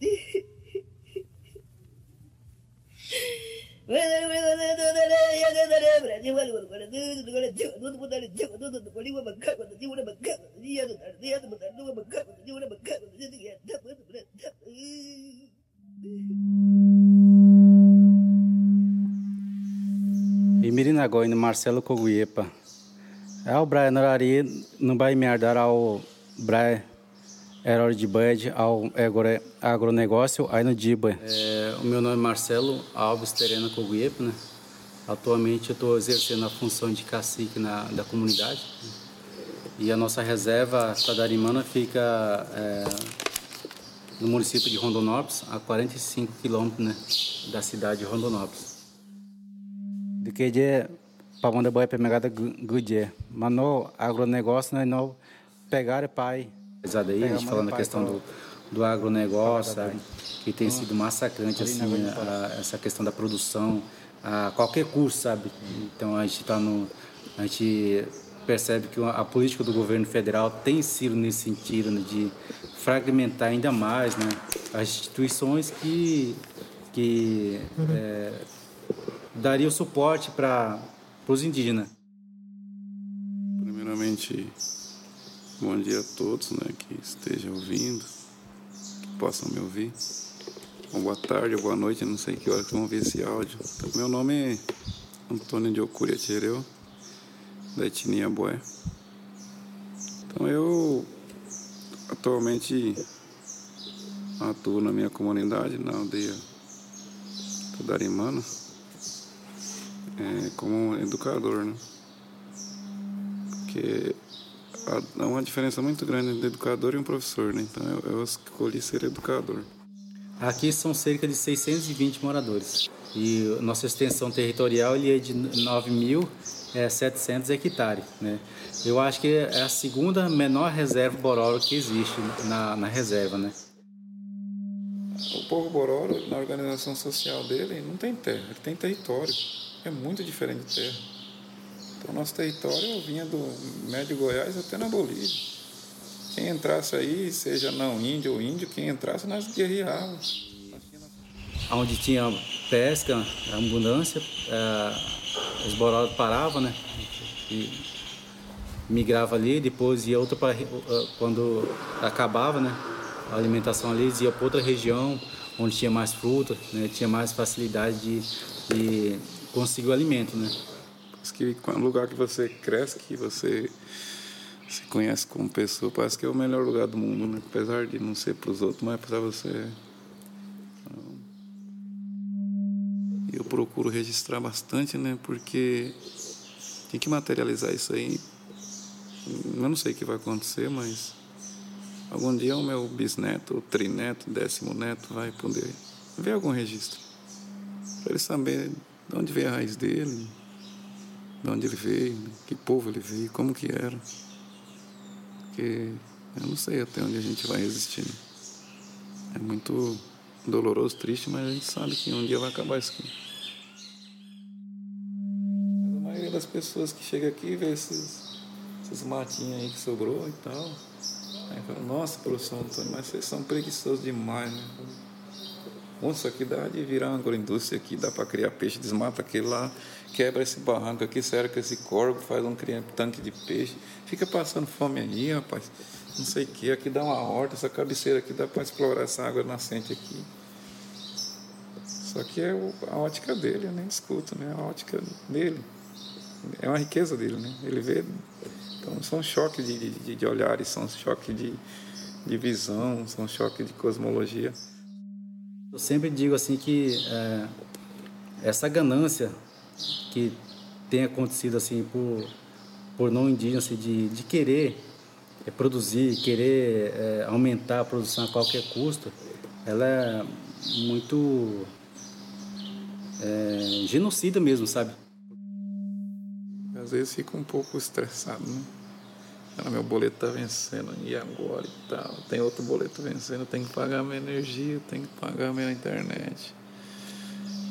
Yeah. Mirinagói, no Marcelo Coguiepa. É o Braia Norari, no Bahia Miardar, ao Braia Herói de Bud, ao agronegócio, aí no Diba. É, o meu nome é Marcelo Alves Terena Coguiepa, né? Atualmente eu estou exercendo a função de cacique na, da comunidade. E a nossa reserva Tadarimana fica é, no município de Rondonópolis, a 45 quilômetros né, da cidade de Rondonópolis. De que dia para onde boa pegada gudia, mas no agronegócio nós não pegar pai. Daí, a gente falando a questão do, do agronegócio, sabe, que tem sido massacrante assim, a, essa questão da produção, a qualquer custo, sabe? Então a gente está no. A gente percebe que a política do governo federal tem sido nesse sentido né, de fragmentar ainda mais né, as instituições que, que é, daria o suporte para os indígenas. Primeiramente, bom dia a todos né, que estejam ouvindo, que possam me ouvir. Ou boa tarde boa noite, não sei que hora que vão ver esse áudio. Então, meu nome é Antônio de Ocuria Tchereu, da etnia Boé. Então eu atualmente atuo na minha comunidade, na aldeia Tudarimana é, como educador, né? Porque há uma diferença muito grande entre educador e um professor, né? Então eu, eu escolhi ser educador. Aqui são cerca de 620 moradores e nossa extensão territorial ele é de 9.700 é, hectares, né? Eu acho que é a segunda menor reserva bororo que existe na, na reserva, né? O povo bororo, na organização social dele, não tem terra, ele tem território é muito diferente de terra. Então, nosso território vinha do médio Goiás até na Bolívia. Quem entrasse aí, seja não índio ou índio, quem entrasse, nós guerreávamos. Onde tinha pesca, abundância, é, os borodos paravam, né? E migrava ali, depois ia outra para quando acabava, né? A alimentação ali, eles iam para outra região onde tinha mais fruta, né? tinha mais facilidade de, de conseguir o alimento, né? Parece que no lugar que você cresce, que você se conhece como pessoa, parece que é o melhor lugar do mundo, né? Apesar de não ser para os outros, mas para você. Eu procuro registrar bastante, né? Porque tem que materializar isso aí. Eu não sei o que vai acontecer, mas algum dia o meu bisneto, o trineto, décimo neto vai poder ver algum registro. Para eles saberem de onde veio a raiz dele, de onde ele veio, que povo ele veio, como que era. Porque eu não sei até onde a gente vai resistir. É muito doloroso, triste, mas a gente sabe que um dia vai acabar isso aqui. A maioria das pessoas que chega aqui vê esses, esses matinhos aí que sobrou e tal. Aí fala, nossa, professor Antônio, mas vocês são preguiçosos demais, né? Bom, aqui dá de virar uma agroindústria aqui, dá para criar peixe, desmata aquele lá, quebra esse barranco aqui, cerca esse corvo, faz um tanque de peixe, fica passando fome aí, rapaz. Não sei o que, aqui dá uma horta, essa cabeceira aqui dá para explorar essa água nascente aqui. Só que é a ótica dele, eu nem escuto, né? A ótica dele. É uma riqueza dele, né? Ele vê. Então são choques de, de, de olhares, são choques de, de visão, são choques de cosmologia. Eu sempre digo assim que é, essa ganância que tem acontecido assim por, por não indígenas assim, de, de querer é, produzir, querer é, aumentar a produção a qualquer custo, ela é muito é, genocida mesmo, sabe? Às vezes fica um pouco estressado, né? Cara, meu boleto tá vencendo, e agora e tal? Tem outro boleto vencendo, tem que pagar minha energia, tem que pagar minha internet.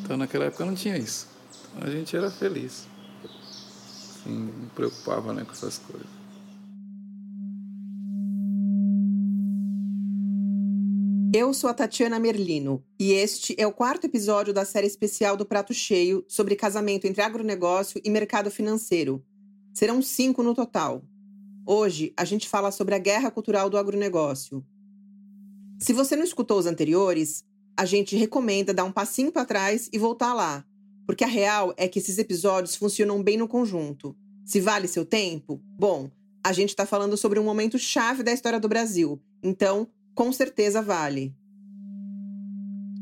Então naquela época não tinha isso. A gente era feliz. Assim, não preocupava né, com essas coisas. Eu sou a Tatiana Merlino e este é o quarto episódio da série especial do Prato Cheio sobre casamento entre agronegócio e mercado financeiro. Serão cinco no total. Hoje a gente fala sobre a guerra cultural do agronegócio. Se você não escutou os anteriores, a gente recomenda dar um passinho para trás e voltar lá, porque a real é que esses episódios funcionam bem no conjunto. Se vale seu tempo? Bom, a gente está falando sobre um momento chave da história do Brasil, então com certeza vale.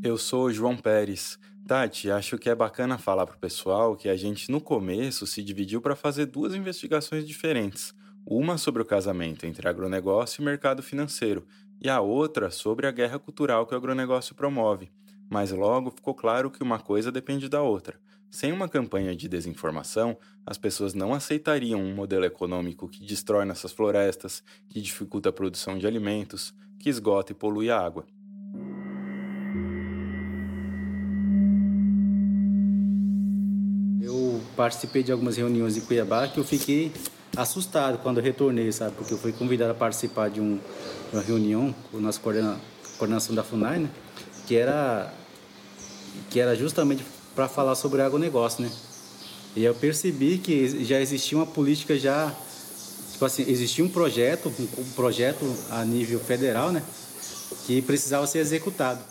Eu sou o João Pérez. Tati, acho que é bacana falar para o pessoal que a gente no começo se dividiu para fazer duas investigações diferentes. Uma sobre o casamento entre agronegócio e mercado financeiro, e a outra sobre a guerra cultural que o agronegócio promove. Mas logo ficou claro que uma coisa depende da outra. Sem uma campanha de desinformação, as pessoas não aceitariam um modelo econômico que destrói nossas florestas, que dificulta a produção de alimentos, que esgota e polui a água. Eu participei de algumas reuniões em Cuiabá que eu fiquei assustado quando retornei, sabe? Porque eu fui convidado a participar de, um, de uma reunião com a nossa coordena, coordenação da FUNAI, né? Que era, que era justamente para falar sobre agronegócio, né? E eu percebi que já existia uma política já tipo assim, existia um projeto, um, projeto a nível federal, né, que precisava ser executado.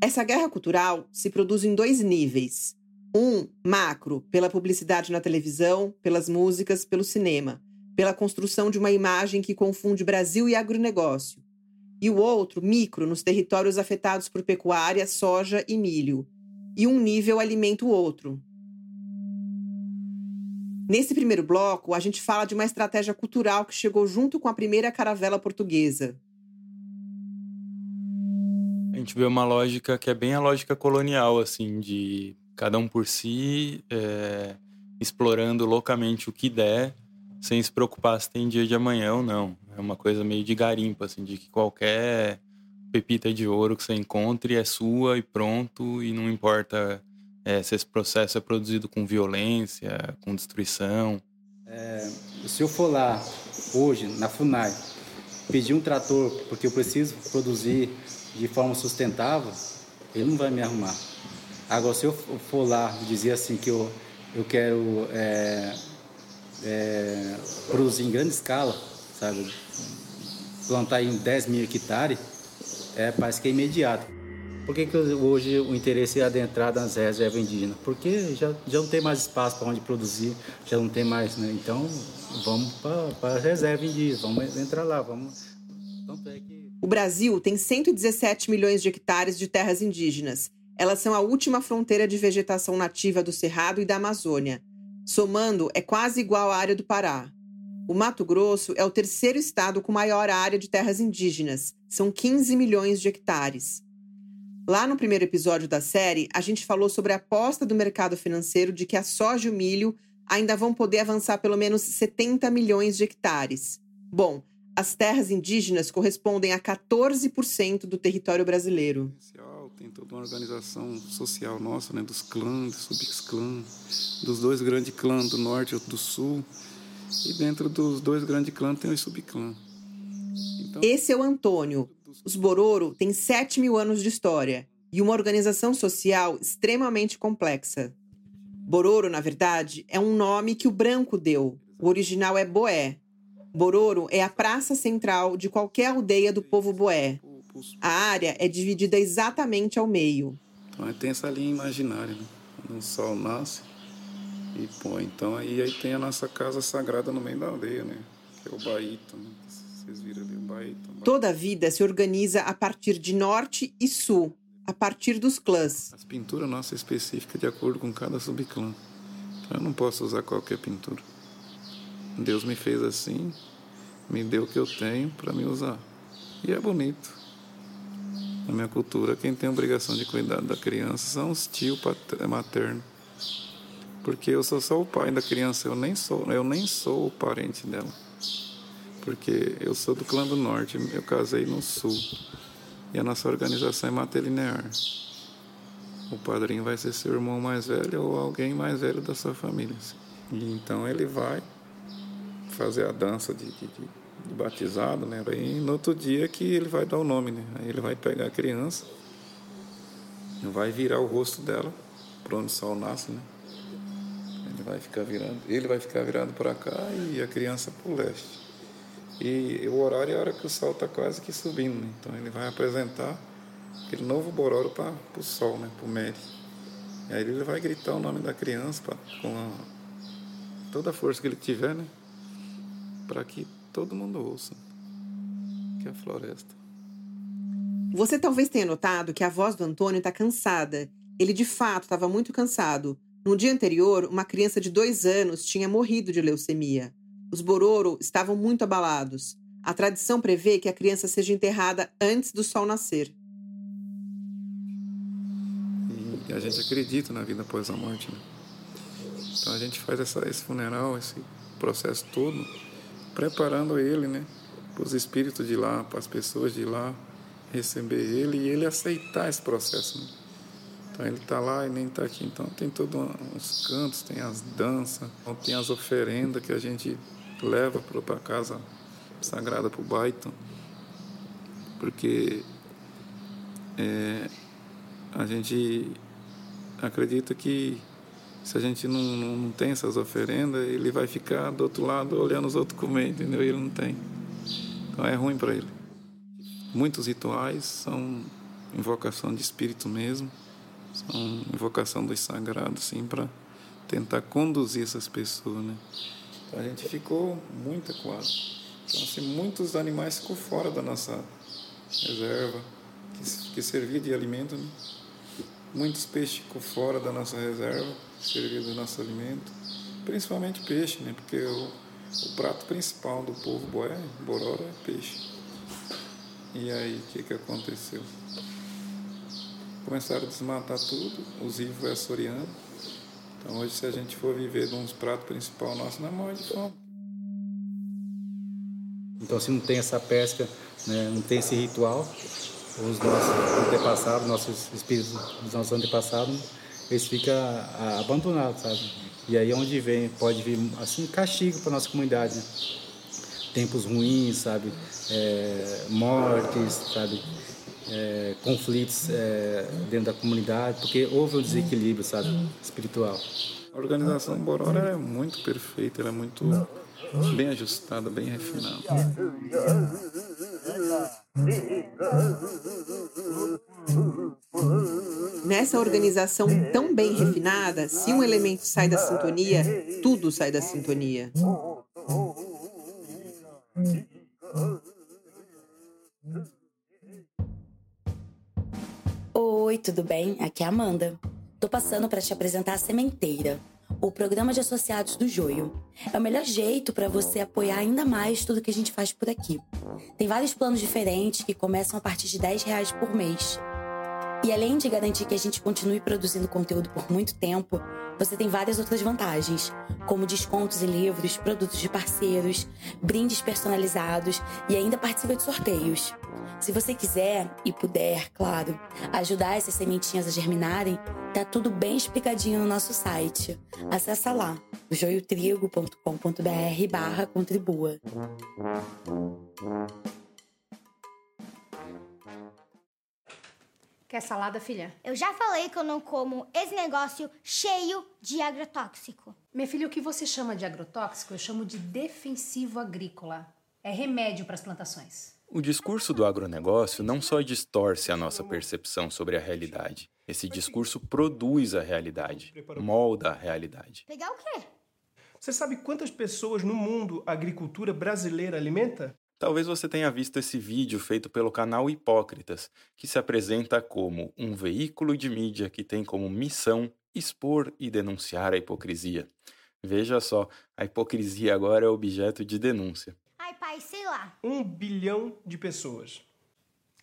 Essa guerra cultural se produz em dois níveis. Um, macro, pela publicidade na televisão, pelas músicas, pelo cinema, pela construção de uma imagem que confunde Brasil e agronegócio. E o outro, micro, nos territórios afetados por pecuária, soja e milho. E um nível alimenta o outro, Nesse primeiro bloco, a gente fala de uma estratégia cultural que chegou junto com a primeira caravela portuguesa. A gente vê uma lógica que é bem a lógica colonial, assim, de cada um por si, é, explorando loucamente o que der, sem se preocupar se tem dia de amanhã ou não. É uma coisa meio de garimpo, assim, de que qualquer pepita de ouro que você encontre é sua e pronto, e não importa é, se esse processo é produzido com violência, com destruição. É, se eu for lá hoje, na FUNAI, pedir um trator porque eu preciso produzir de forma sustentável, ele não vai me arrumar. Agora, se eu for lá dizer assim que eu, eu quero é, é, produzir em grande escala, sabe, plantar em 10 mil hectares, é, parece que é imediato. Por que, que hoje o interesse é adentrar nas reservas indígenas? Porque já, já não tem mais espaço para onde produzir, já não tem mais, né? Então, vamos para a reserva indígena, vamos entrar lá, vamos... É que... O Brasil tem 117 milhões de hectares de terras indígenas. Elas são a última fronteira de vegetação nativa do Cerrado e da Amazônia. Somando, é quase igual à área do Pará. O Mato Grosso é o terceiro estado com maior área de terras indígenas, são 15 milhões de hectares. Lá no primeiro episódio da série, a gente falou sobre a aposta do mercado financeiro de que a soja e o milho ainda vão poder avançar pelo menos 70 milhões de hectares. Bom, as terras indígenas correspondem a 14% do território brasileiro. Tem toda uma organização social nossa, né, dos clãs, dos subclãs, dos dois grandes clãs do norte e do sul. E dentro dos dois grandes clãs tem os subclãs. Então... Esse é o Antônio, os Bororo têm 7 mil anos de história e uma organização social extremamente complexa. Bororo, na verdade, é um nome que o branco deu. O original é Boé. Bororo é a praça central de qualquer aldeia do povo Boé. A área é dividida exatamente ao meio. Então tem essa linha imaginária, né? Quando o sol nasce e põe. Então aí, aí tem a nossa casa sagrada no meio da aldeia, né? Que é o Baíto, né? Vocês viram ali o Baíto. Toda a vida se organiza a partir de norte e sul, a partir dos clãs. As pinturas nossas específicas de acordo com cada subclã. Então eu não posso usar qualquer pintura. Deus me fez assim, me deu o que eu tenho para me usar. E é bonito. Na minha cultura, quem tem a obrigação de cuidar da criança são os tios maternos. Porque eu sou só o pai da criança, eu nem sou, eu nem sou o parente dela. Porque eu sou do clã do norte, eu casei no sul. E a nossa organização é matrilinear. O padrinho vai ser seu irmão mais velho ou alguém mais velho da sua família. E então ele vai fazer a dança de, de, de batizado, né? E no outro dia que ele vai dar o nome, né? Aí ele vai pegar a criança, vai virar o rosto dela para onde o sol nasce, né? Ele vai ficar virando, ele vai ficar virado para cá e a criança para o leste. E o horário é a hora que o sol está quase que subindo, né? Então ele vai apresentar aquele novo bororo para o sol, né? Para o Mary. E aí ele vai gritar o nome da criança pra, com a, toda a força que ele tiver, né? Para que todo mundo ouça. Que é a floresta. Você talvez tenha notado que a voz do Antônio está cansada. Ele de fato estava muito cansado. No dia anterior, uma criança de dois anos tinha morrido de leucemia. Os Bororo estavam muito abalados. A tradição prevê que a criança seja enterrada antes do sol nascer. E a gente acredita na vida após a morte. Né? Então a gente faz essa, esse funeral, esse processo todo, preparando ele né, para os espíritos de lá, para as pessoas de lá receber ele e ele aceitar esse processo. Né? Então ele está lá e nem está aqui. Então tem todos os cantos, tem as danças, tem as oferendas que a gente leva para casa sagrada para o baito, porque é, a gente acredita que se a gente não, não, não, tem essas oferendas, ele vai ficar do outro lado olhando os outros comer, entendeu? E ele não tem. Então é ruim para ele. Muitos rituais são invocação de espírito mesmo, são invocação dos sagrados, assim, para tentar conduzir essas pessoas, né? a gente ficou muito equado. Então, assim, muitos animais ficou fora da nossa reserva, que, que servia de alimento. Né? Muitos peixes ficou fora da nossa reserva, que servia do nosso alimento. Principalmente peixe, né? porque o, o prato principal do povo boé, bororo, é peixe. E aí, o que, que aconteceu? Começaram a desmatar tudo, os rivos é açoriano, então hoje se a gente for viver de uns pratos principal nosso, não morre de fome. Então se não tem essa pesca, né, não tem esse ritual, os nossos antepassados, nossos espíritos dos nossos antepassados, eles ficam abandonados, sabe? E aí é onde vem, pode vir assim castigo para nossa comunidade, né? tempos ruins, sabe? É, mortes, sabe? É, conflitos é, dentro da comunidade, porque houve um desequilíbrio, sabe, espiritual. A organização Borora é muito perfeita, ela é muito bem ajustada, bem refinada. Nessa organização tão bem refinada, se um elemento sai da sintonia, tudo sai da sintonia. Tudo bem? Aqui é a Amanda. Tô passando para te apresentar a Sementeira, o programa de associados do Joio. É o melhor jeito para você apoiar ainda mais tudo que a gente faz por aqui. Tem vários planos diferentes que começam a partir de 10 reais por mês. E além de garantir que a gente continue produzindo conteúdo por muito tempo, você tem várias outras vantagens, como descontos em livros, produtos de parceiros, brindes personalizados e ainda participa de sorteios. Se você quiser e puder, claro, ajudar essas sementinhas a germinarem, tá tudo bem explicadinho no nosso site. Acesse lá, joiotrigo.com.br barra contribua. Quer salada, filha? Eu já falei que eu não como esse negócio cheio de agrotóxico. Minha filha, o que você chama de agrotóxico, eu chamo de defensivo agrícola. É remédio para as plantações. O discurso do agronegócio não só distorce a nossa percepção sobre a realidade. Esse discurso produz a realidade, molda a realidade. Pegar o quê? Você sabe quantas pessoas no mundo a agricultura brasileira alimenta? Talvez você tenha visto esse vídeo feito pelo canal Hipócritas, que se apresenta como um veículo de mídia que tem como missão expor e denunciar a hipocrisia. Veja só, a hipocrisia agora é objeto de denúncia. Ai, sei lá. Um bilhão de pessoas.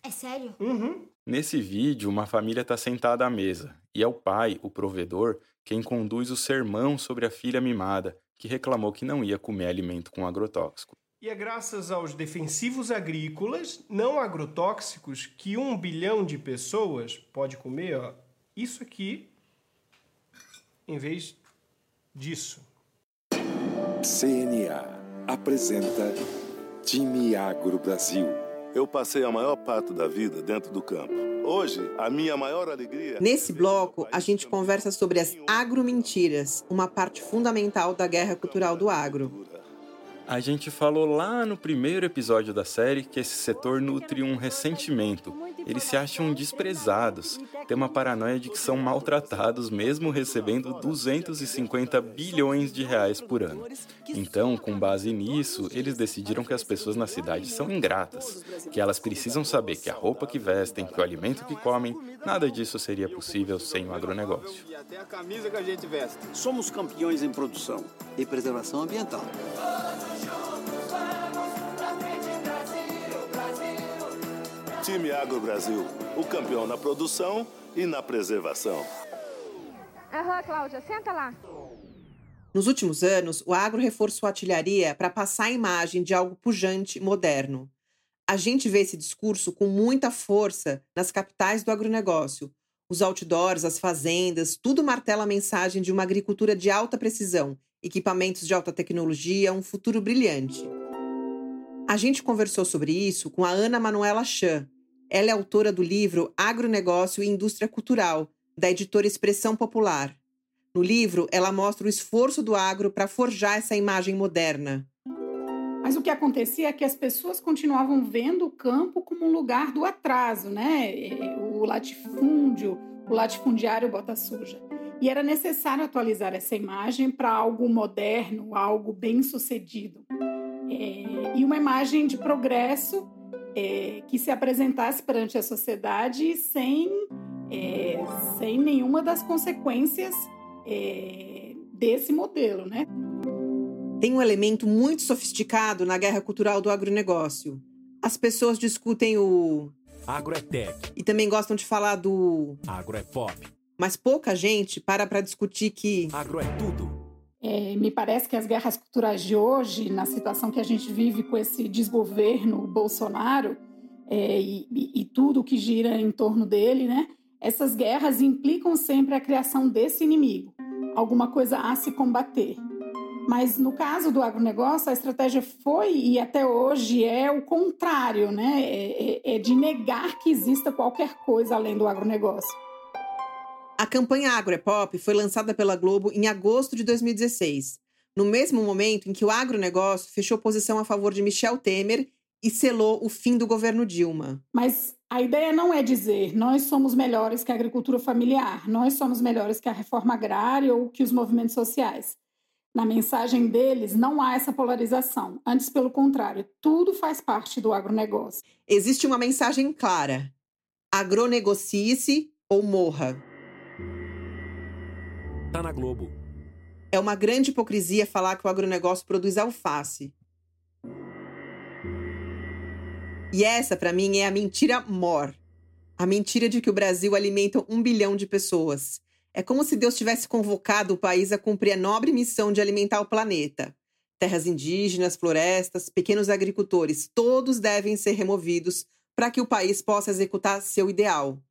É sério? Uhum. Nesse vídeo, uma família está sentada à mesa e é o pai, o provedor, quem conduz o sermão sobre a filha mimada, que reclamou que não ia comer alimento com agrotóxico. E é graças aos defensivos agrícolas não agrotóxicos que um bilhão de pessoas pode comer ó, isso aqui em vez disso. CNA apresenta Time Agro Brasil. Eu passei a maior parte da vida dentro do campo. Hoje, a minha maior alegria. É Nesse bloco, a gente conversa sobre as agromentiras, uma parte fundamental da guerra cultural do agro. A gente falou lá no primeiro episódio da série que esse setor nutre um ressentimento. Eles se acham desprezados, têm uma paranoia de que são maltratados mesmo recebendo 250 bilhões de reais por ano. Então, com base nisso, eles decidiram que as pessoas na cidade são ingratas, que elas precisam saber que a roupa que vestem, que o alimento que comem, nada disso seria possível sem o agronegócio. Até a camisa que a gente veste. Somos campeões em produção e preservação ambiental. Time Agro Brasil, o campeão na produção e na preservação. Aham, Cláudia, senta lá. Nos últimos anos, o agro reforçou a artilharia para passar a imagem de algo pujante, moderno. A gente vê esse discurso com muita força nas capitais do agronegócio. Os outdoors, as fazendas, tudo martela a mensagem de uma agricultura de alta precisão, equipamentos de alta tecnologia, um futuro brilhante. A gente conversou sobre isso com a Ana Manuela Chan. Ela é autora do livro Agronegócio e Indústria Cultural, da editora Expressão Popular. No livro, ela mostra o esforço do agro para forjar essa imagem moderna. Mas o que acontecia é que as pessoas continuavam vendo o campo como um lugar do atraso, né? O latifúndio, o latifundiário bota suja. E era necessário atualizar essa imagem para algo moderno, algo bem sucedido. É, e uma imagem de progresso é, que se apresentasse perante a sociedade sem, é, sem nenhuma das consequências é, desse modelo, né? Tem um elemento muito sofisticado na guerra cultural do agronegócio. As pessoas discutem o agro é tech e também gostam de falar do agro é pop. Mas pouca gente para para discutir que agro é tudo. É, me parece que as guerras culturais de hoje, na situação que a gente vive com esse desgoverno Bolsonaro é, e, e, tudo que gira em torno dele, né? Essas guerras implicam sempre a criação desse inimigo, alguma coisa a se combater. Mas no caso do agronegócio, a estratégia foi e até hoje é o contrário, né? É, é, é de negar que exista qualquer coisa além do agronegócio. A campanha Agro é Pop foi lançada pela Globo em agosto de 2016, no mesmo momento em que o agronegócio fechou posição a favor de Michel Temer e selou o fim do governo Dilma. Mas a ideia não é dizer nós somos melhores que a agricultura familiar, nós somos melhores que a reforma agrária ou que os movimentos sociais. Na mensagem deles não há essa polarização. Antes, pelo contrário, tudo faz parte do agronegócio. Existe uma mensagem clara: agronegocie-se ou morra. Tá na Globo. É uma grande hipocrisia falar que o agronegócio produz alface. E essa, para mim, é a mentira mor. A mentira de que o Brasil alimenta um bilhão de pessoas. É como se Deus tivesse convocado o país a cumprir a nobre missão de alimentar o planeta. Terras indígenas, florestas, pequenos agricultores, todos devem ser removidos para que o país possa executar seu ideal.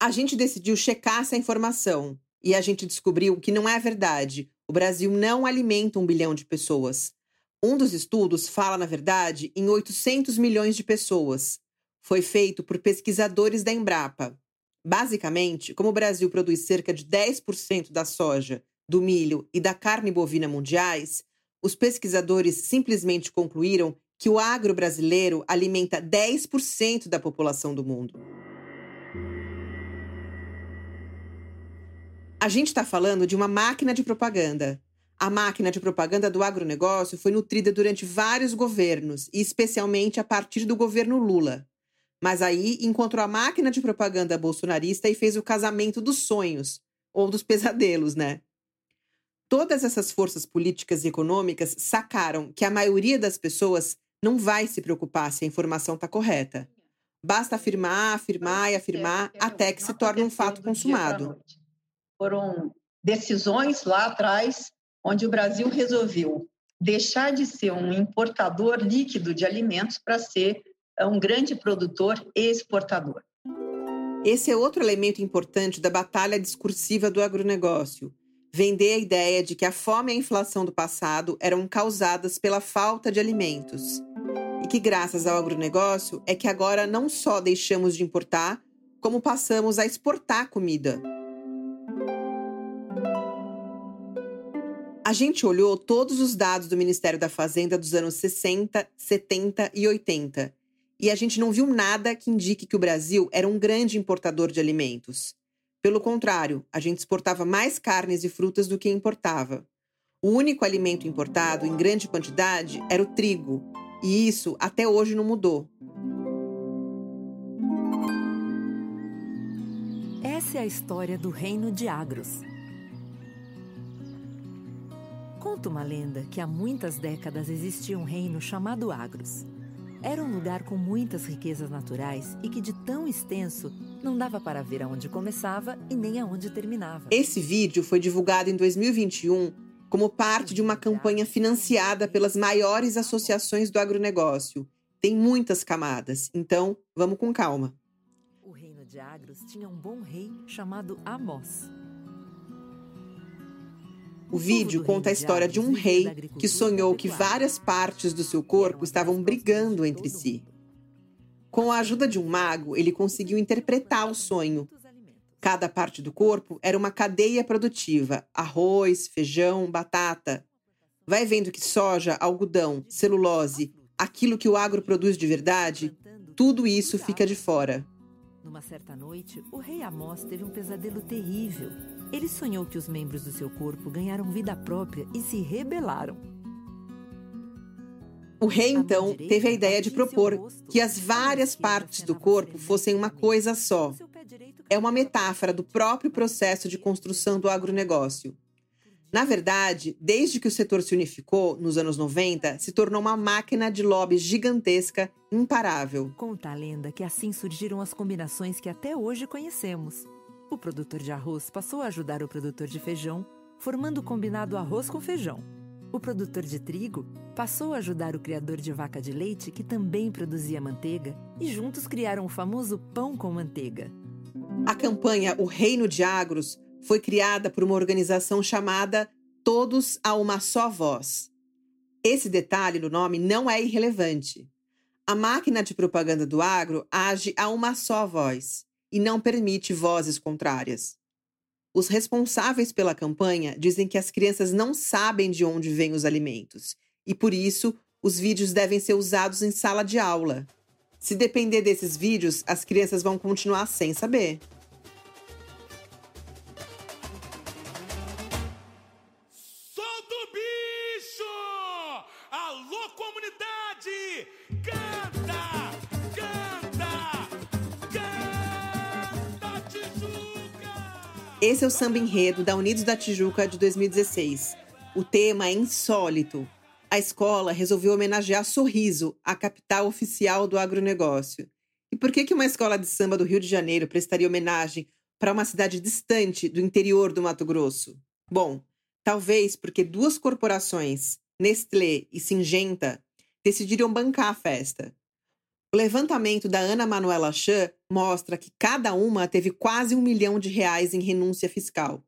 A gente decidiu checar essa informação e a gente descobriu que não é verdade. O Brasil não alimenta um bilhão de pessoas. Um dos estudos fala, na verdade, em 800 milhões de pessoas. Foi feito por pesquisadores da Embrapa. Basicamente, como o Brasil produz cerca de 10% da soja, do milho e da carne bovina mundiais, os pesquisadores simplesmente concluíram que o agro brasileiro alimenta 10% da população do mundo. A gente está falando de uma máquina de propaganda. A máquina de propaganda do agronegócio foi nutrida durante vários governos, e especialmente a partir do governo Lula. Mas aí encontrou a máquina de propaganda bolsonarista e fez o casamento dos sonhos, ou dos pesadelos, né? Todas essas forças políticas e econômicas sacaram que a maioria das pessoas não vai se preocupar se a informação está correta. Basta afirmar, afirmar e afirmar até que se torne um fato consumado. Foram decisões lá atrás onde o Brasil resolveu deixar de ser um importador líquido de alimentos para ser um grande produtor e exportador. Esse é outro elemento importante da batalha discursiva do agronegócio. Vender a ideia de que a fome e a inflação do passado eram causadas pela falta de alimentos. E que, graças ao agronegócio, é que agora não só deixamos de importar, como passamos a exportar comida. A gente olhou todos os dados do Ministério da Fazenda dos anos 60, 70 e 80 e a gente não viu nada que indique que o Brasil era um grande importador de alimentos. Pelo contrário, a gente exportava mais carnes e frutas do que importava. O único alimento importado em grande quantidade era o trigo, e isso até hoje não mudou. Essa é a história do reino de Agros. Conta uma lenda que há muitas décadas existia um reino chamado Agros. Era um lugar com muitas riquezas naturais e que, de tão extenso, não dava para ver aonde começava e nem aonde terminava. Esse vídeo foi divulgado em 2021 como parte de uma campanha financiada pelas maiores associações do agronegócio. Tem muitas camadas, então vamos com calma. O reino de Agros tinha um bom rei chamado Amós. O vídeo conta a história de um rei que sonhou que várias partes do seu corpo estavam brigando entre si. Com a ajuda de um mago, ele conseguiu interpretar o sonho. Cada parte do corpo era uma cadeia produtiva: arroz, feijão, batata. Vai vendo que soja, algodão, celulose, aquilo que o agro produz de verdade, tudo isso fica de fora. Numa certa noite, o rei Amós teve um pesadelo terrível. Ele sonhou que os membros do seu corpo ganharam vida própria e se rebelaram. O rei, então, teve a ideia de propor que as várias partes do corpo fossem uma coisa só. É uma metáfora do próprio processo de construção do agronegócio. Na verdade, desde que o setor se unificou, nos anos 90, se tornou uma máquina de lobby gigantesca, imparável. Conta a lenda que assim surgiram as combinações que até hoje conhecemos. O produtor de arroz passou a ajudar o produtor de feijão, formando o combinado arroz com feijão. O produtor de trigo passou a ajudar o criador de vaca de leite, que também produzia manteiga, e juntos criaram o famoso pão com manteiga. A campanha O Reino de Agros foi criada por uma organização chamada Todos a uma só voz. Esse detalhe no nome não é irrelevante. A máquina de propaganda do agro age a uma só voz e não permite vozes contrárias. Os responsáveis pela campanha dizem que as crianças não sabem de onde vêm os alimentos e, por isso, os vídeos devem ser usados em sala de aula. Se depender desses vídeos, as crianças vão continuar sem saber. Esse é o samba enredo da Unidos da Tijuca de 2016. O tema é insólito. A escola resolveu homenagear Sorriso, a capital oficial do agronegócio. E por que, uma escola de samba do Rio de Janeiro prestaria homenagem para uma cidade distante do interior do Mato Grosso? Bom, talvez porque duas corporações, Nestlé e Singenta, decidiram bancar a festa. O levantamento da Ana Manuela Chan mostra que cada uma teve quase um milhão de reais em renúncia fiscal.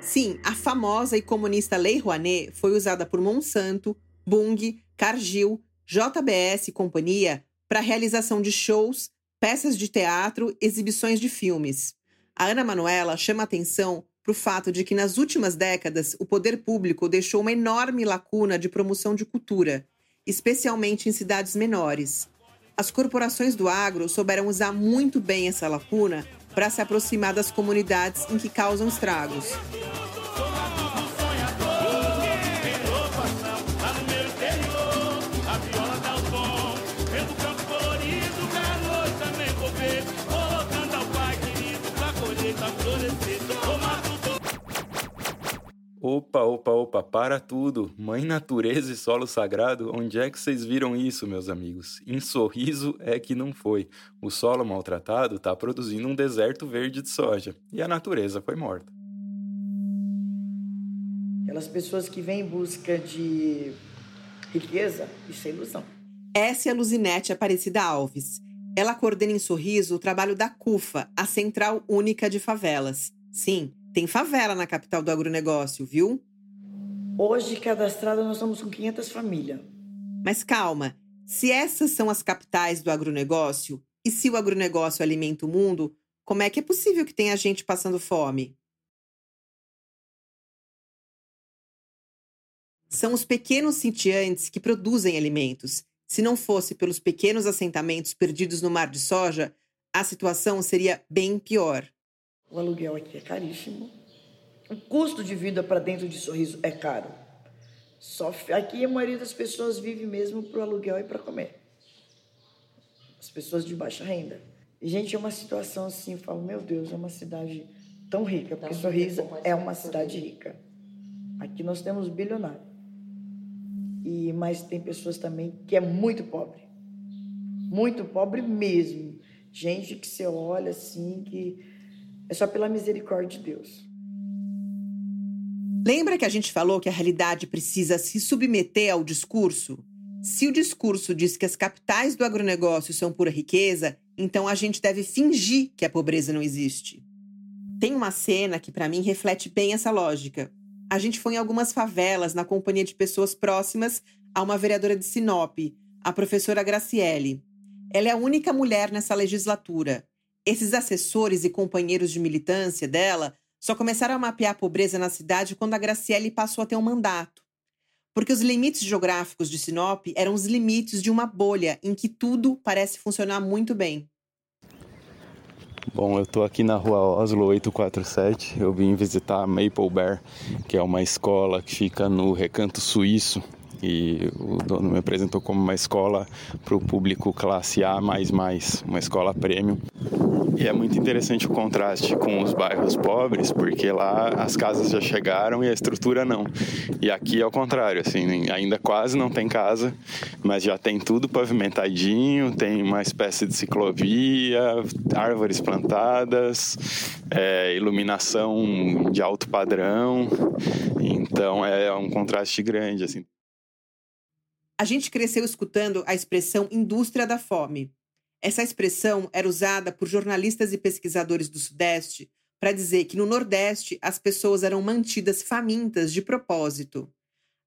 Sim, a famosa e comunista Lei Rouanet foi usada por Monsanto, Bung, Cargill, JBS e companhia para a realização de shows, peças de teatro, exibições de filmes. A Ana Manuela chama atenção para o fato de que nas últimas décadas o poder público deixou uma enorme lacuna de promoção de cultura, especialmente em cidades menores. As corporações do agro souberam usar muito bem essa lacuna para se aproximar das comunidades em que causam estragos. Opa, opa, opa, para tudo! Mãe natureza e solo sagrado, onde é que vocês viram isso, meus amigos? Em sorriso é que não foi. O solo maltratado está produzindo um deserto verde de soja e a natureza foi morta. Aquelas pessoas que vêm em busca de riqueza, isso é ilusão. Essa é a Luzinete Aparecida Alves. Ela coordena em Sorriso o trabalho da CUFA, a Central Única de Favelas. Sim, tem favela na capital do agronegócio, viu? Hoje, cadastrada, nós estamos com 500 famílias. Mas calma, se essas são as capitais do agronegócio, e se o agronegócio alimenta o mundo, como é que é possível que tenha gente passando fome? São os pequenos sitiantes que produzem alimentos. Se não fosse pelos pequenos assentamentos perdidos no mar de soja, a situação seria bem pior. O aluguel aqui é caríssimo. O custo de vida para dentro de Sorriso é caro. Só aqui a maioria das pessoas vive mesmo para o aluguel e para comer. As pessoas de baixa renda. E, gente, é uma situação assim, eu falo, meu Deus, é uma cidade tão rica, porque Sorriso é uma cidade rica. Aqui nós temos bilionário. E mas tem pessoas também que é muito pobre. Muito pobre mesmo. Gente que você olha assim que é só pela misericórdia de Deus. Lembra que a gente falou que a realidade precisa se submeter ao discurso? Se o discurso diz que as capitais do agronegócio são pura riqueza, então a gente deve fingir que a pobreza não existe. Tem uma cena que para mim reflete bem essa lógica. A gente foi em algumas favelas na companhia de pessoas próximas a uma vereadora de Sinop, a professora Graciele. Ela é a única mulher nessa legislatura. Esses assessores e companheiros de militância dela só começaram a mapear a pobreza na cidade quando a Graciele passou a ter um mandato. Porque os limites geográficos de Sinop eram os limites de uma bolha em que tudo parece funcionar muito bem. Bom, eu estou aqui na rua Oslo 847. Eu vim visitar a Maple Bear, que é uma escola que fica no Recanto Suíço. E o dono me apresentou como uma escola para o público classe A, uma escola premium. E é muito interessante o contraste com os bairros pobres, porque lá as casas já chegaram e a estrutura não. E aqui é o contrário, assim, ainda quase não tem casa, mas já tem tudo pavimentadinho, tem uma espécie de ciclovia, árvores plantadas, é, iluminação de alto padrão. Então é um contraste grande, assim. A gente cresceu escutando a expressão indústria da fome. Essa expressão era usada por jornalistas e pesquisadores do Sudeste para dizer que no Nordeste as pessoas eram mantidas famintas de propósito.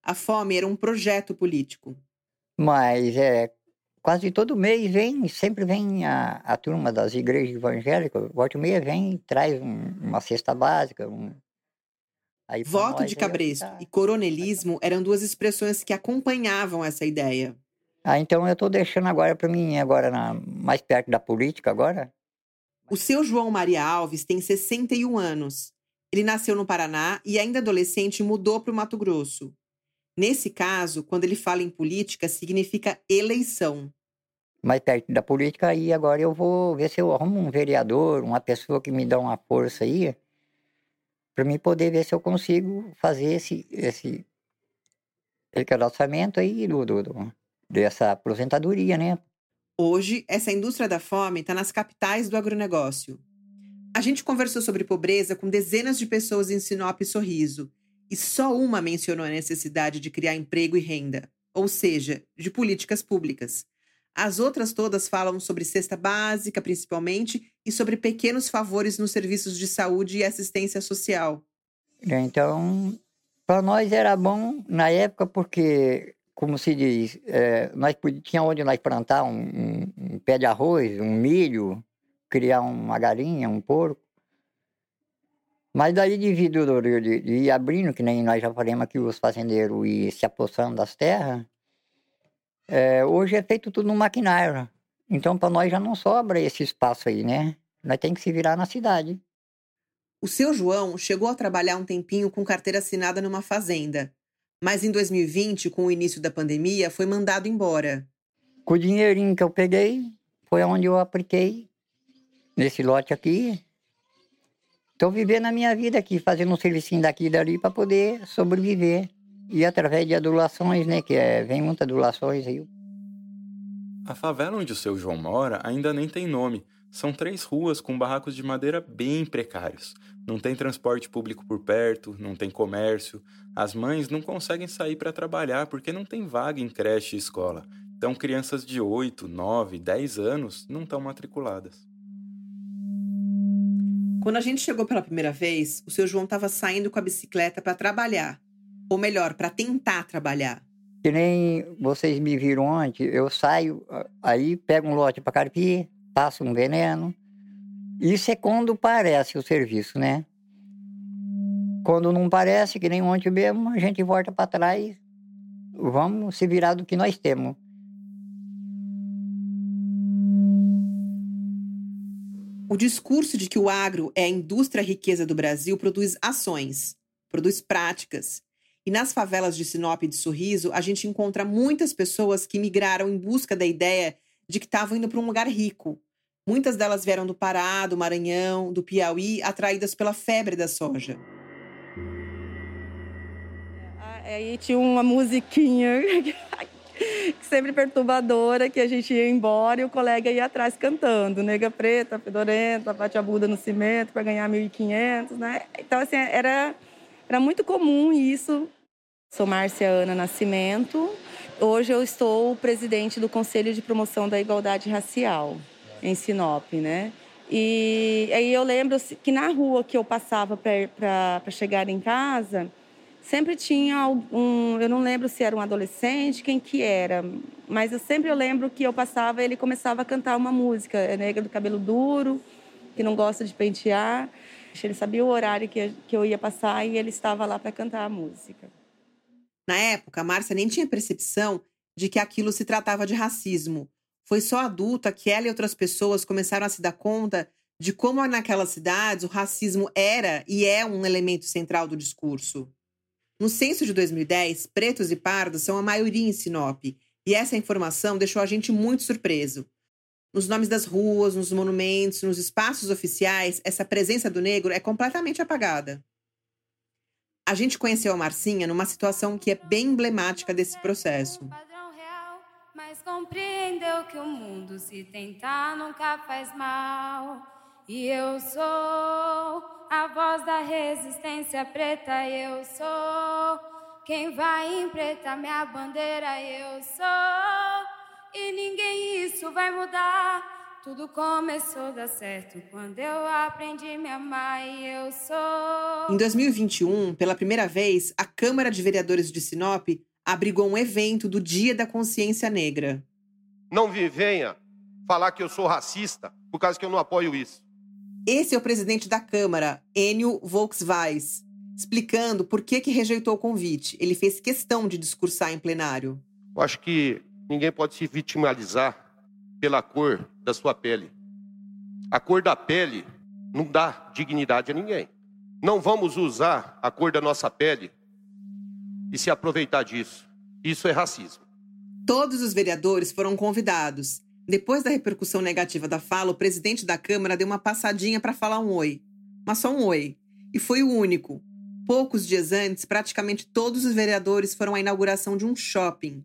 A fome era um projeto político. Mas é quase todo mês vem, sempre vem a, a turma das igrejas evangélicas, volta e meia vem traz um, uma cesta básica. Um... Aí, Voto de cabresto tá... e coronelismo eram duas expressões que acompanhavam essa ideia. Ah, então eu estou deixando agora para mim, agora na, mais perto da política agora. O seu João Maria Alves tem 61 anos. Ele nasceu no Paraná e ainda adolescente mudou para o Mato Grosso. Nesse caso, quando ele fala em política, significa eleição. Mais perto da política, aí agora eu vou ver se eu arrumo um vereador, uma pessoa que me dá uma força aí, para mim poder ver se eu consigo fazer esse, esse, cadastramento aí do, do, do dessa aposentadoria, né? Hoje, essa indústria da fome está nas capitais do agronegócio. A gente conversou sobre pobreza com dezenas de pessoas em Sinop e Sorriso, e só uma mencionou a necessidade de criar emprego e renda, ou seja, de políticas públicas. As outras todas falam sobre cesta básica, principalmente, e sobre pequenos favores nos serviços de saúde e assistência social. Então, para nós era bom na época porque como se diz, é, nós tinha onde nós plantar um, um, um, pé de arroz, um milho, criar uma galinha, um porco. Mas daí devido de, de, de ir abrindo, que nem nós já falamos aqui, os fazendeiros e se apossando das terras, é, hoje é feito tudo no maquinário. Então para nós já não sobra esse espaço aí, né? Nós tem que se virar na cidade. O seu João chegou a trabalhar um tempinho com carteira assinada numa fazenda. Mas em 2020, com o início da pandemia, foi mandado embora. Com o dinheirinho que eu peguei, foi onde eu apliquei nesse lote aqui. Estou vivendo a minha vida aqui, fazendo um serviço daqui e dali para poder sobreviver. E através de adulações, né? Que é, vem muitas adulações aí. A favela onde o seu João mora ainda nem tem nome, São três ruas com barracos de madeira bem precários. Não tem transporte público por perto, não tem comércio. As mães não conseguem sair para trabalhar porque não tem vaga em creche e escola. Então, crianças de 8, 9, 10 anos não estão matriculadas. Quando a gente chegou pela primeira vez, o seu João estava saindo com a bicicleta para trabalhar. Ou melhor, para tentar trabalhar. Que nem vocês me viram ontem, eu saio, aí pego um lote para carpir, passo um veneno. Isso é quando parece o serviço, né? Quando não parece, que nem ontem mesmo, a gente volta para trás, vamos se virar do que nós temos. O discurso de que o agro é a indústria riqueza do Brasil produz ações, produz práticas. E nas favelas de Sinop e de Sorriso, a gente encontra muitas pessoas que migraram em busca da ideia de que estavam indo para um lugar rico. Muitas delas vieram do Pará, do Maranhão, do Piauí, atraídas pela febre da soja. Aí tinha uma musiquinha sempre perturbadora, que a gente ia embora e o colega ia atrás cantando, nega preta, fedorenta, bate a bunda no cimento para ganhar 1.500, né? Então, assim, era, era muito comum isso. Sou Márcia Ana Nascimento. Hoje eu estou presidente do Conselho de Promoção da Igualdade Racial em Sinop, né? E aí eu lembro que na rua que eu passava para chegar em casa, sempre tinha algum, eu não lembro se era um adolescente, quem que era, mas eu sempre eu lembro que eu passava, ele começava a cantar uma música, é negra do cabelo duro, que não gosta de pentear. Ele sabia o horário que eu ia passar e ele estava lá para cantar a música. Na época, Márcia nem tinha percepção de que aquilo se tratava de racismo. Foi só adulta que ela e outras pessoas começaram a se dar conta de como naquelas cidades o racismo era e é um elemento central do discurso. No censo de 2010, pretos e pardos são a maioria em Sinop, e essa informação deixou a gente muito surpreso. Nos nomes das ruas, nos monumentos, nos espaços oficiais, essa presença do negro é completamente apagada. A gente conheceu a Marcinha numa situação que é bem emblemática desse processo. Mas compreendeu que o mundo, se tentar, nunca faz mal. E eu sou a voz da resistência preta, eu sou. Quem vai empretar minha bandeira, eu sou. E ninguém isso vai mudar. Tudo começou a dar certo quando eu aprendi me amar e eu sou. Em 2021, pela primeira vez, a Câmara de Vereadores de Sinop abrigou um evento do Dia da Consciência Negra. Não me venha falar que eu sou racista por causa que eu não apoio isso. Esse é o presidente da Câmara, Enio Volksweis, explicando por que, que rejeitou o convite. Ele fez questão de discursar em plenário. Eu acho que ninguém pode se vitimizar pela cor da sua pele. A cor da pele não dá dignidade a ninguém. Não vamos usar a cor da nossa pele e se aproveitar disso. Isso é racismo. Todos os vereadores foram convidados depois da repercussão negativa da fala, o presidente da Câmara deu uma passadinha para falar um oi. Mas só um oi. E foi o único. Poucos dias antes, praticamente todos os vereadores foram à inauguração de um shopping.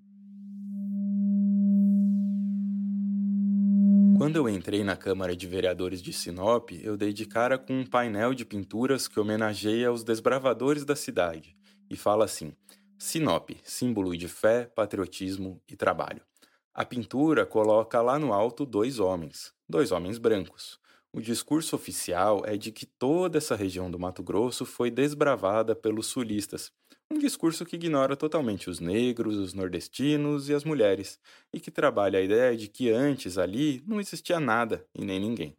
Quando eu entrei na Câmara de Vereadores de Sinop, eu dei de cara com um painel de pinturas que homenageia os desbravadores da cidade e fala assim: Sinop, símbolo de fé, patriotismo e trabalho. A pintura coloca lá no alto dois homens, dois homens brancos. O discurso oficial é de que toda essa região do Mato Grosso foi desbravada pelos sulistas, um discurso que ignora totalmente os negros, os nordestinos e as mulheres, e que trabalha a ideia de que antes ali não existia nada e nem ninguém.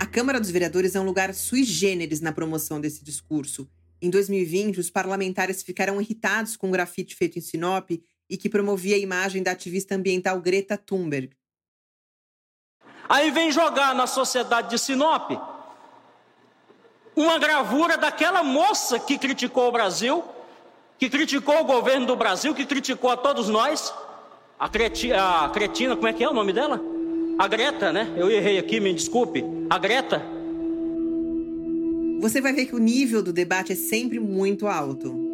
A Câmara dos Vereadores é um lugar sui generis na promoção desse discurso em 2020, os parlamentares ficaram irritados com o grafite feito em Sinop e que promovia a imagem da ativista ambiental Greta Thunberg. Aí vem jogar na sociedade de Sinop uma gravura daquela moça que criticou o Brasil, que criticou o governo do Brasil, que criticou a todos nós. A, creti a cretina, como é que é o nome dela? A Greta, né? Eu errei aqui, me desculpe. A Greta você vai ver que o nível do debate é sempre muito alto.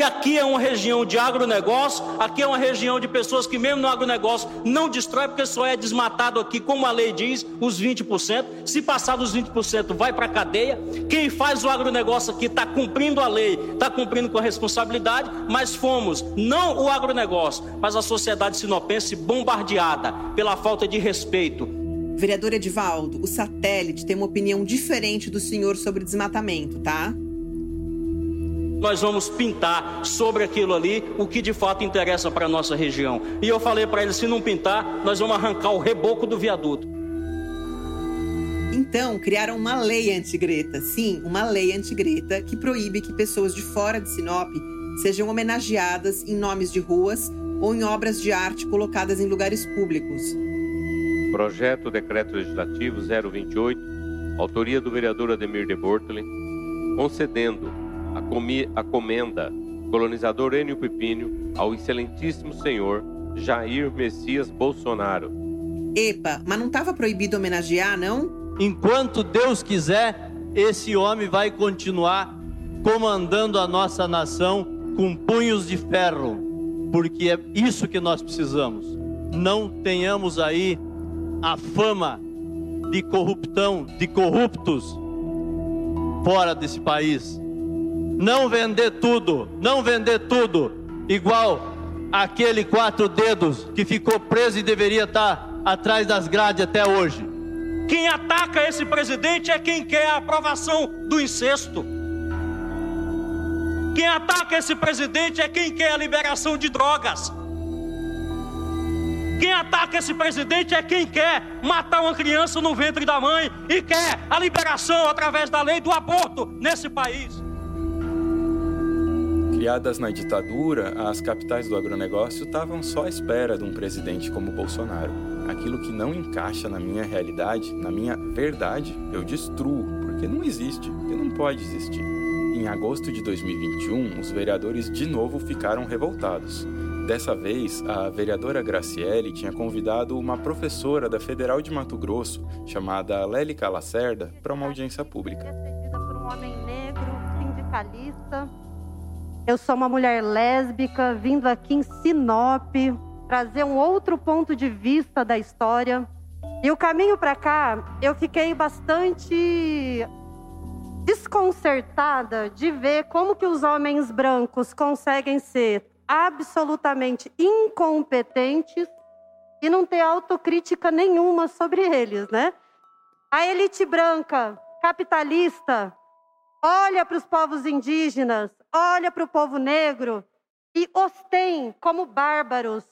E aqui é uma região de agronegócio, aqui é uma região de pessoas que, mesmo no agronegócio, não destrói, porque só é desmatado aqui, como a lei diz, os 20%. Se passar dos 20%, vai para a cadeia. Quem faz o agronegócio aqui está cumprindo a lei, está cumprindo com a responsabilidade, mas fomos, não o agronegócio, mas a sociedade sinopense bombardeada pela falta de respeito. Vereador Edivaldo, o satélite tem uma opinião diferente do senhor sobre desmatamento, tá? Nós vamos pintar sobre aquilo ali o que de fato interessa para a nossa região. E eu falei para ele: se não pintar, nós vamos arrancar o reboco do viaduto. Então, criaram uma lei anti-Greta. Sim, uma lei anti-Greta que proíbe que pessoas de fora de Sinop sejam homenageadas em nomes de ruas ou em obras de arte colocadas em lugares públicos. Projeto Decreto Legislativo 028, autoria do vereador Ademir de Bortoli, concedendo a, comi, a comenda colonizador Enio Pepínio ao excelentíssimo senhor Jair Messias Bolsonaro. Epa, mas não estava proibido homenagear, não? Enquanto Deus quiser, esse homem vai continuar comandando a nossa nação com punhos de ferro, porque é isso que nós precisamos. Não tenhamos aí a fama de corrupção, de corruptos fora desse país não vender tudo, não vender tudo, igual aquele quatro dedos que ficou preso e deveria estar atrás das grades até hoje. Quem ataca esse presidente é quem quer a aprovação do incesto. Quem ataca esse presidente é quem quer a liberação de drogas. Quem ataca esse presidente é quem quer matar uma criança no ventre da mãe e quer a liberação através da lei do aborto nesse país. Criadas na ditadura, as capitais do agronegócio estavam só à espera de um presidente como Bolsonaro. Aquilo que não encaixa na minha realidade, na minha verdade, eu destruo, porque não existe, porque não pode existir. Em agosto de 2021, os vereadores de novo ficaram revoltados. Dessa vez, a vereadora Graciele tinha convidado uma professora da Federal de Mato Grosso, chamada Lélica Lacerda, para uma audiência pública. por um homem negro, sindicalista, eu sou uma mulher lésbica vindo aqui em Sinop trazer um outro ponto de vista da história. E o caminho para cá, eu fiquei bastante desconcertada de ver como que os homens brancos conseguem ser absolutamente incompetentes e não ter autocrítica nenhuma sobre eles, né? A elite branca, capitalista, olha para os povos indígenas, olha para o povo negro e os tem como bárbaros.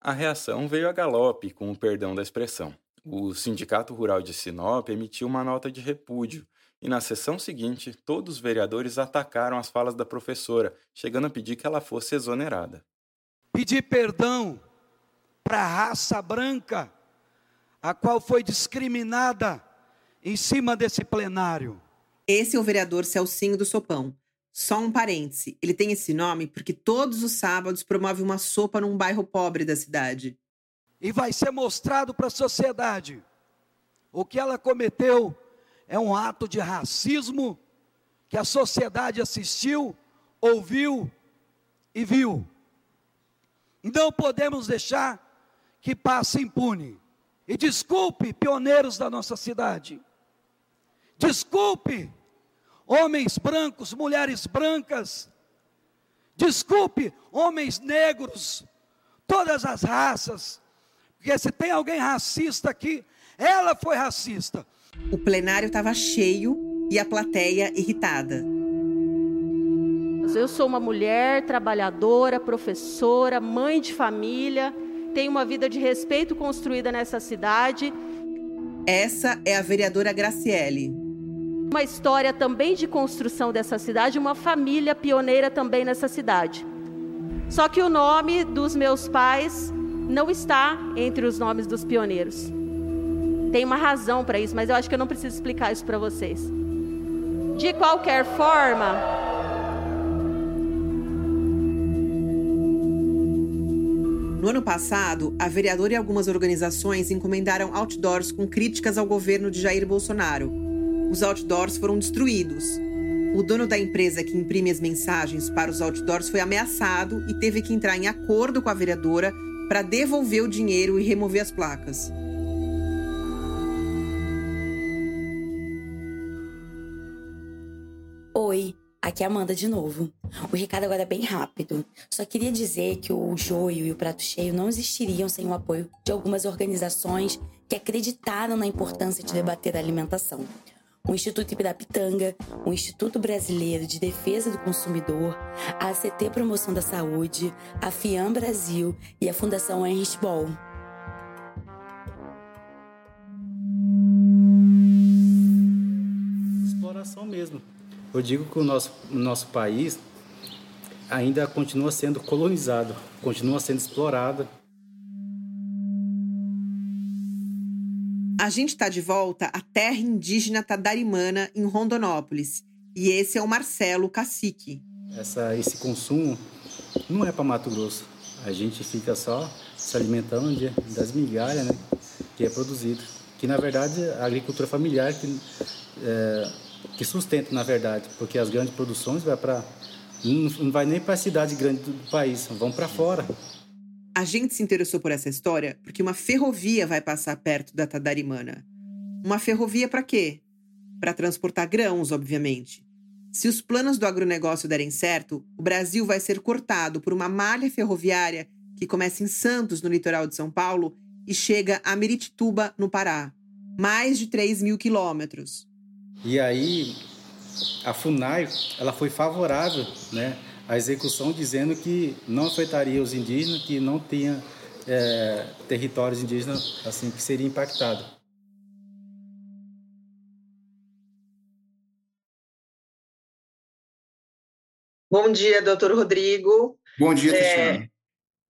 A reação veio a galope, com o perdão da expressão. O Sindicato Rural de Sinop emitiu uma nota de repúdio e na sessão seguinte, todos os vereadores atacaram as falas da professora, chegando a pedir que ela fosse exonerada. Pedir perdão para a raça branca, a qual foi discriminada em cima desse plenário. Esse é o vereador Celcinho do Sopão. Só um parêntese, ele tem esse nome porque todos os sábados promove uma sopa num bairro pobre da cidade. E vai ser mostrado para a sociedade. O que ela cometeu é um ato de racismo que a sociedade assistiu, ouviu e viu. Não podemos deixar que passe impune. E desculpe, pioneiros da nossa cidade. Desculpe, homens brancos, mulheres brancas, desculpe, homens negros, todas as raças, porque se tem alguém racista aqui, ela foi racista. O plenário estava cheio e a plateia irritada. Eu sou uma mulher trabalhadora, professora, mãe de família, tenho uma vida de respeito construída nessa cidade. Essa é a vereadora Graciele. Uma história também de construção dessa cidade, uma família pioneira também nessa cidade. Só que o nome dos meus pais não está entre os nomes dos pioneiros. Tem uma razão para isso, mas eu acho que eu não preciso explicar isso para vocês. De qualquer forma, No ano passado, a vereadora e algumas organizações encomendaram outdoors com críticas ao governo de Jair Bolsonaro. Os outdoors foram destruídos. o dono da empresa que imprime as mensagens para os outdoors foi ameaçado e teve que entrar em acordo com a vereadora para devolver o dinheiro e remover as placas. Oi, aqui é Amanda de novo. O recado agora é bem rápido. Só queria dizer que o joio e o prato cheio não existiriam sem o apoio de algumas organizações que acreditaram na importância de debater a alimentação. O Instituto Ibirapitanga, o Instituto Brasileiro de Defesa do Consumidor, a ACT Promoção da Saúde, a FIAM Brasil e a Fundação Heinrich Boll. Exploração mesmo. Eu digo que o nosso, o nosso país ainda continua sendo colonizado, continua sendo explorado. A gente está de volta à terra indígena Tadarimana, em Rondonópolis. E esse é o Marcelo Cacique. Essa, esse consumo não é para Mato Grosso. A gente fica só se alimentando de, das migalhas né, que é produzido. Que, na verdade, a agricultura familiar que, é, que sustenta, na verdade. Porque as grandes produções vai para não, não vai nem para a cidade grande do país, vão para fora. A gente se interessou por essa história porque uma ferrovia vai passar perto da Tadarimana. Uma ferrovia para quê? Para transportar grãos, obviamente. Se os planos do agronegócio derem certo, o Brasil vai ser cortado por uma malha ferroviária que começa em Santos, no litoral de São Paulo, e chega a Meritituba, no Pará. Mais de 3 mil quilômetros. E aí, a FUNAI ela foi favorável né, à execução, dizendo que não afetaria os indígenas, que não tinha é, territórios indígenas assim que seria impactado. Bom dia, doutor Rodrigo. Bom dia, Cristiano. É...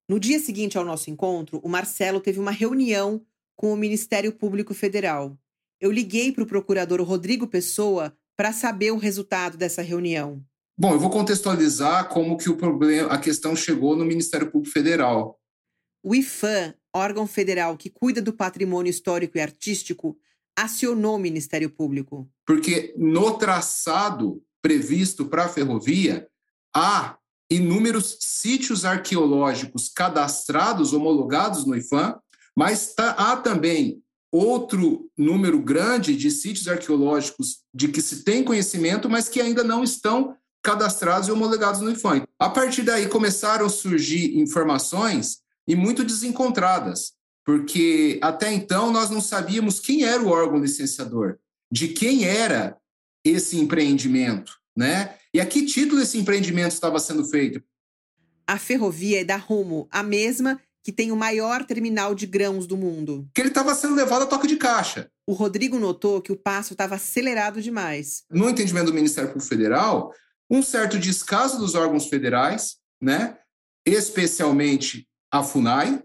No dia seguinte ao nosso encontro, o Marcelo teve uma reunião com o Ministério Público Federal. Eu liguei para o procurador Rodrigo Pessoa para saber o resultado dessa reunião. Bom, eu vou contextualizar como que o problema, a questão chegou no Ministério Público Federal. O IFAM, órgão federal que cuida do patrimônio histórico e artístico, acionou o Ministério Público. Porque no traçado previsto para a ferrovia, há inúmeros sítios arqueológicos cadastrados, homologados no IFAM, mas tá, há também outro número grande de sítios arqueológicos de que se tem conhecimento, mas que ainda não estão cadastrados e homologados no IFAM. A partir daí começaram a surgir informações e muito desencontradas, porque até então nós não sabíamos quem era o órgão licenciador, de quem era esse empreendimento, né? E a que título esse empreendimento estava sendo feito? A ferrovia é da Rumo, a mesma que tem o maior terminal de grãos do mundo. Que ele estava sendo levado a toque de caixa. O Rodrigo notou que o passo estava acelerado demais. No entendimento do Ministério Público Federal, um certo descaso dos órgãos federais, né? especialmente a FUNAI.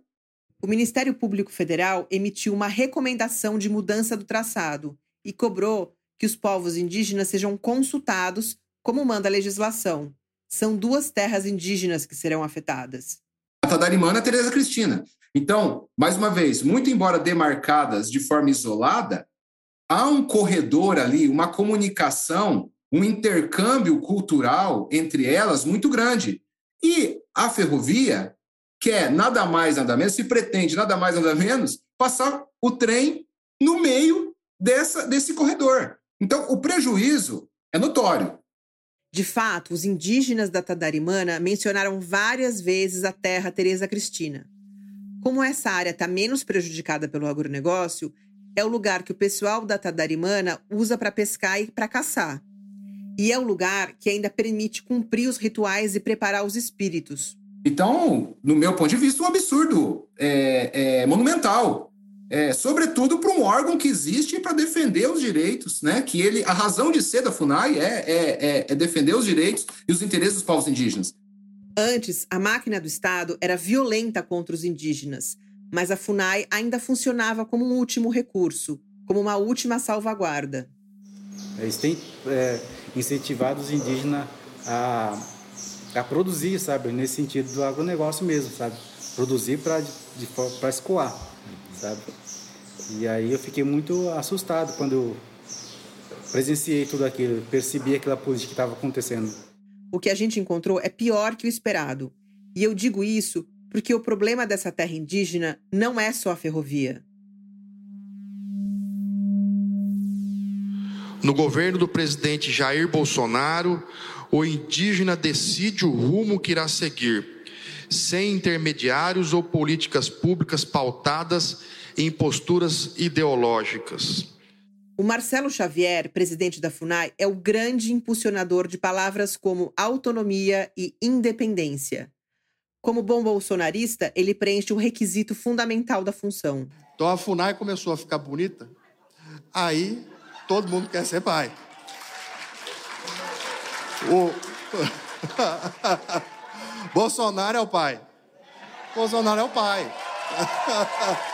O Ministério Público Federal emitiu uma recomendação de mudança do traçado e cobrou que os povos indígenas sejam consultados, como manda a legislação. São duas terras indígenas que serão afetadas. A Tadarimana e a Tereza Cristina. Então, mais uma vez, muito embora demarcadas de forma isolada, há um corredor ali, uma comunicação, um intercâmbio cultural entre elas muito grande. E a ferrovia quer nada mais, nada menos, se pretende nada mais, nada menos, passar o trem no meio dessa, desse corredor. Então, o prejuízo é notório. De fato, os indígenas da Tadarimana mencionaram várias vezes a terra Teresa Cristina. Como essa área está menos prejudicada pelo agronegócio, é o lugar que o pessoal da Tadarimana usa para pescar e para caçar. E é o lugar que ainda permite cumprir os rituais e preparar os espíritos. Então, no meu ponto de vista, um absurdo é, é monumental é, sobretudo para um órgão que existe para defender os direitos, né? Que ele, a razão de ser da Funai é, é, é, é defender os direitos e os interesses dos povos indígenas. Antes, a máquina do Estado era violenta contra os indígenas, mas a FUNAI ainda funcionava como um último recurso, como uma última salvaguarda. Eles têm incentivado os indígenas a, a produzir, sabe? Nesse sentido do agronegócio mesmo, sabe? Produzir para escoar, sabe? E aí eu fiquei muito assustado quando eu, presenciei tudo aquilo, percebi aquela política que estava acontecendo. O que a gente encontrou é pior que o esperado. E eu digo isso porque o problema dessa terra indígena não é só a ferrovia. No governo do presidente Jair Bolsonaro, o indígena decide o rumo que irá seguir, sem intermediários ou políticas públicas pautadas em posturas ideológicas. O Marcelo Xavier, presidente da FUNAI, é o grande impulsionador de palavras como autonomia e independência. Como bom bolsonarista, ele preenche o requisito fundamental da função. Então a FUNAI começou a ficar bonita, aí todo mundo quer ser pai. O... Bolsonaro é o pai. Bolsonaro é o pai.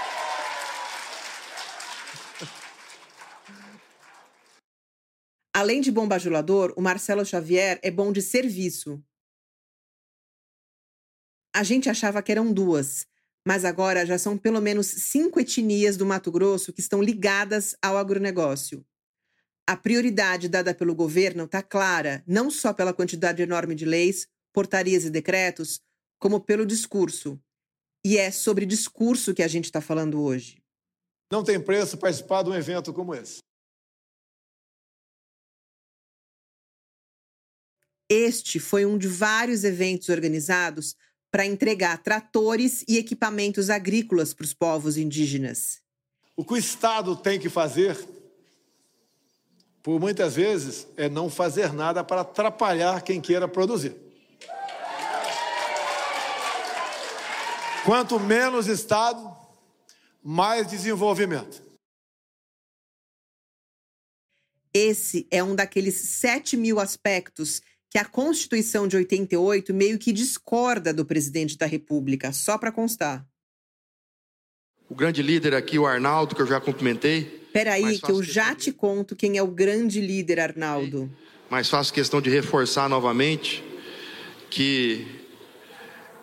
Além de bom bajulador, o Marcelo Xavier é bom de serviço. A gente achava que eram duas, mas agora já são pelo menos cinco etnias do Mato Grosso que estão ligadas ao agronegócio. A prioridade dada pelo governo está clara, não só pela quantidade enorme de leis, portarias e decretos, como pelo discurso. E é sobre discurso que a gente está falando hoje. Não tem preço participar de um evento como esse. Este foi um de vários eventos organizados para entregar tratores e equipamentos agrícolas para os povos indígenas. O que o Estado tem que fazer, por muitas vezes, é não fazer nada para atrapalhar quem queira produzir. Quanto menos Estado, mais desenvolvimento. Esse é um daqueles 7 mil aspectos que a Constituição de 88 meio que discorda do presidente da República, só para constar. O grande líder aqui, o Arnaldo, que eu já cumprimentei. Peraí, que eu já te conto quem é o grande líder, Arnaldo. Mas faço questão de reforçar novamente que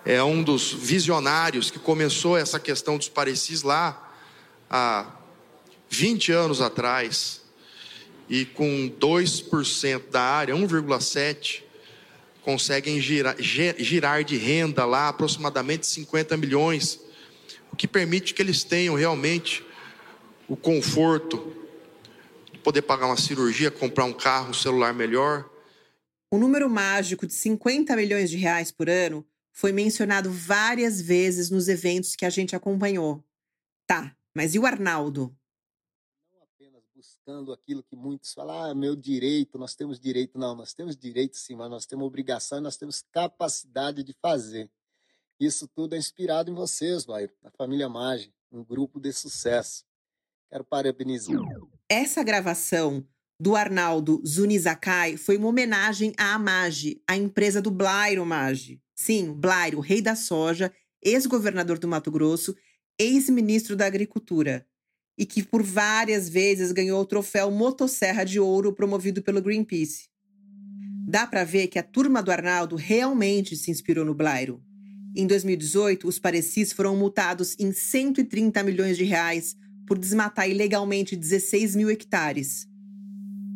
é um dos visionários que começou essa questão dos parecis lá há 20 anos atrás e com 2% da área, 1,7%, conseguem girar, girar de renda lá aproximadamente 50 milhões, o que permite que eles tenham realmente o conforto de poder pagar uma cirurgia, comprar um carro, um celular melhor. O número mágico de 50 milhões de reais por ano foi mencionado várias vezes nos eventos que a gente acompanhou. Tá, mas e o Arnaldo? buscando aquilo que muitos falam, ah, meu direito, nós temos direito. Não, nós temos direito sim, mas nós temos obrigação e nós temos capacidade de fazer. Isso tudo é inspirado em vocês, vai, na família Mage, um grupo de sucesso. Quero parabenizar. Essa gravação do Arnaldo Zunizakai foi uma homenagem à Amage, a empresa do Blairo Mage. Sim, Blairo, rei da soja, ex-governador do Mato Grosso, ex-ministro da Agricultura e que por várias vezes ganhou o troféu Motosserra de Ouro promovido pelo Greenpeace. Dá para ver que a turma do Arnaldo realmente se inspirou no Blairo. Em 2018, os parecis foram multados em 130 milhões de reais por desmatar ilegalmente 16 mil hectares.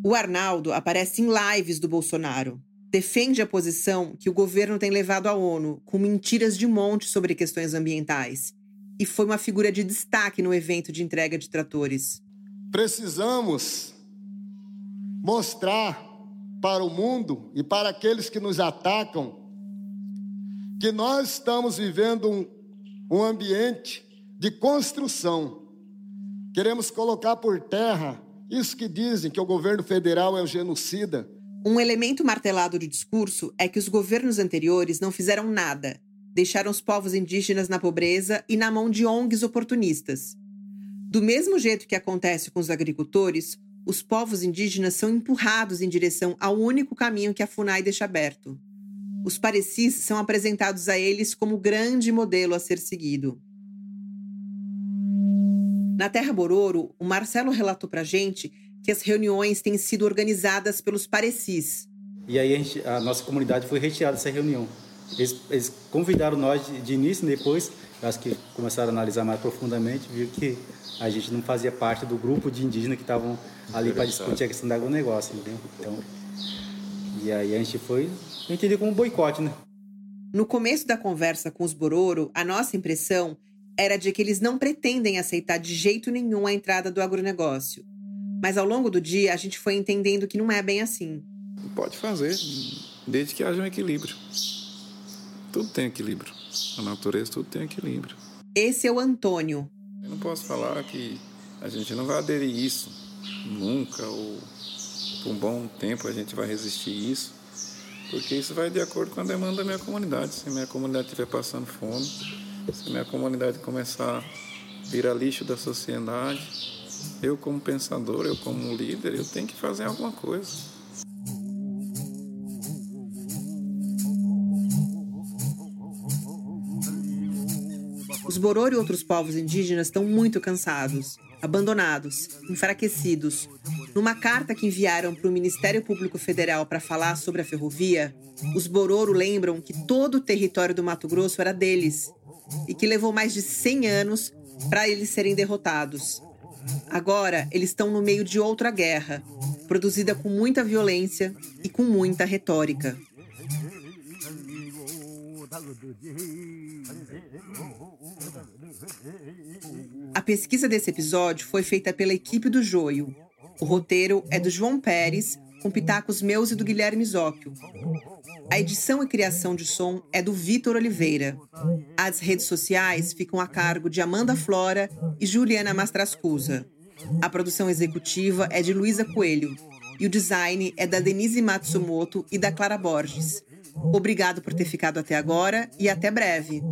O Arnaldo aparece em lives do Bolsonaro. Defende a posição que o governo tem levado à ONU com mentiras de monte sobre questões ambientais e foi uma figura de destaque no evento de entrega de tratores. Precisamos mostrar para o mundo e para aqueles que nos atacam que nós estamos vivendo um, um ambiente de construção. Queremos colocar por terra isso que dizem que o governo federal é um genocida. Um elemento martelado de discurso é que os governos anteriores não fizeram nada deixaram os povos indígenas na pobreza e na mão de ONGs oportunistas. Do mesmo jeito que acontece com os agricultores, os povos indígenas são empurrados em direção ao único caminho que a FUNAI deixa aberto. Os parecis são apresentados a eles como grande modelo a ser seguido. Na Terra Bororo, o Marcelo relatou para gente que as reuniões têm sido organizadas pelos parecis. E aí a, gente, a nossa comunidade foi retirada dessa reunião Eles, eles convidaram nós de, de início, depois, acho que começaram a analisar mais profundamente, viu que a gente não fazia parte do grupo de indígenas que estavam ali para discutir a questão do agronegócio, entendeu? Então, e aí a gente foi, eu entendi como um boicote, né? No começo da conversa com os Bororo, a nossa impressão era de que eles não pretendem aceitar de jeito nenhum a entrada do agronegócio. Mas ao longo do dia, a gente foi entendendo que não é bem assim. Pode fazer, desde que haja um equilíbrio. Tudo tem equilíbrio. A natureza, tudo tem equilíbrio. Esse é o Antônio. Eu não posso falar que a gente não vai aderir isso nunca, ou por um bom tempo a gente vai resistir isso, porque isso vai de acordo com a demanda da minha comunidade. Se minha comunidade estiver passando fome, se a minha comunidade começar a virar lixo da sociedade, eu como pensador, eu como líder, eu tenho que fazer alguma coisa. Os Bororo e outros povos indígenas estão muito cansados, abandonados, enfraquecidos. Numa carta que enviaram para o Ministério Público Federal para falar sobre a ferrovia, os Bororo lembram que todo o território do Mato Grosso era deles e que levou mais de 100 anos para eles serem derrotados. Agora, eles estão no meio de outra guerra, produzida com muita violência e com muita retórica. A pesquisa desse episódio foi feita pela equipe do Joio. O roteiro é do João Pérez, com pitacos meus e do Guilherme Zóquio. A edição e criação de som é do Vitor Oliveira. As redes sociais ficam a cargo de Amanda Flora e Juliana Mastrascusa. A produção executiva é de Luísa Coelho e o design é da Denise Matsumoto e da Clara Borges. Obrigado por ter ficado até agora e até breve.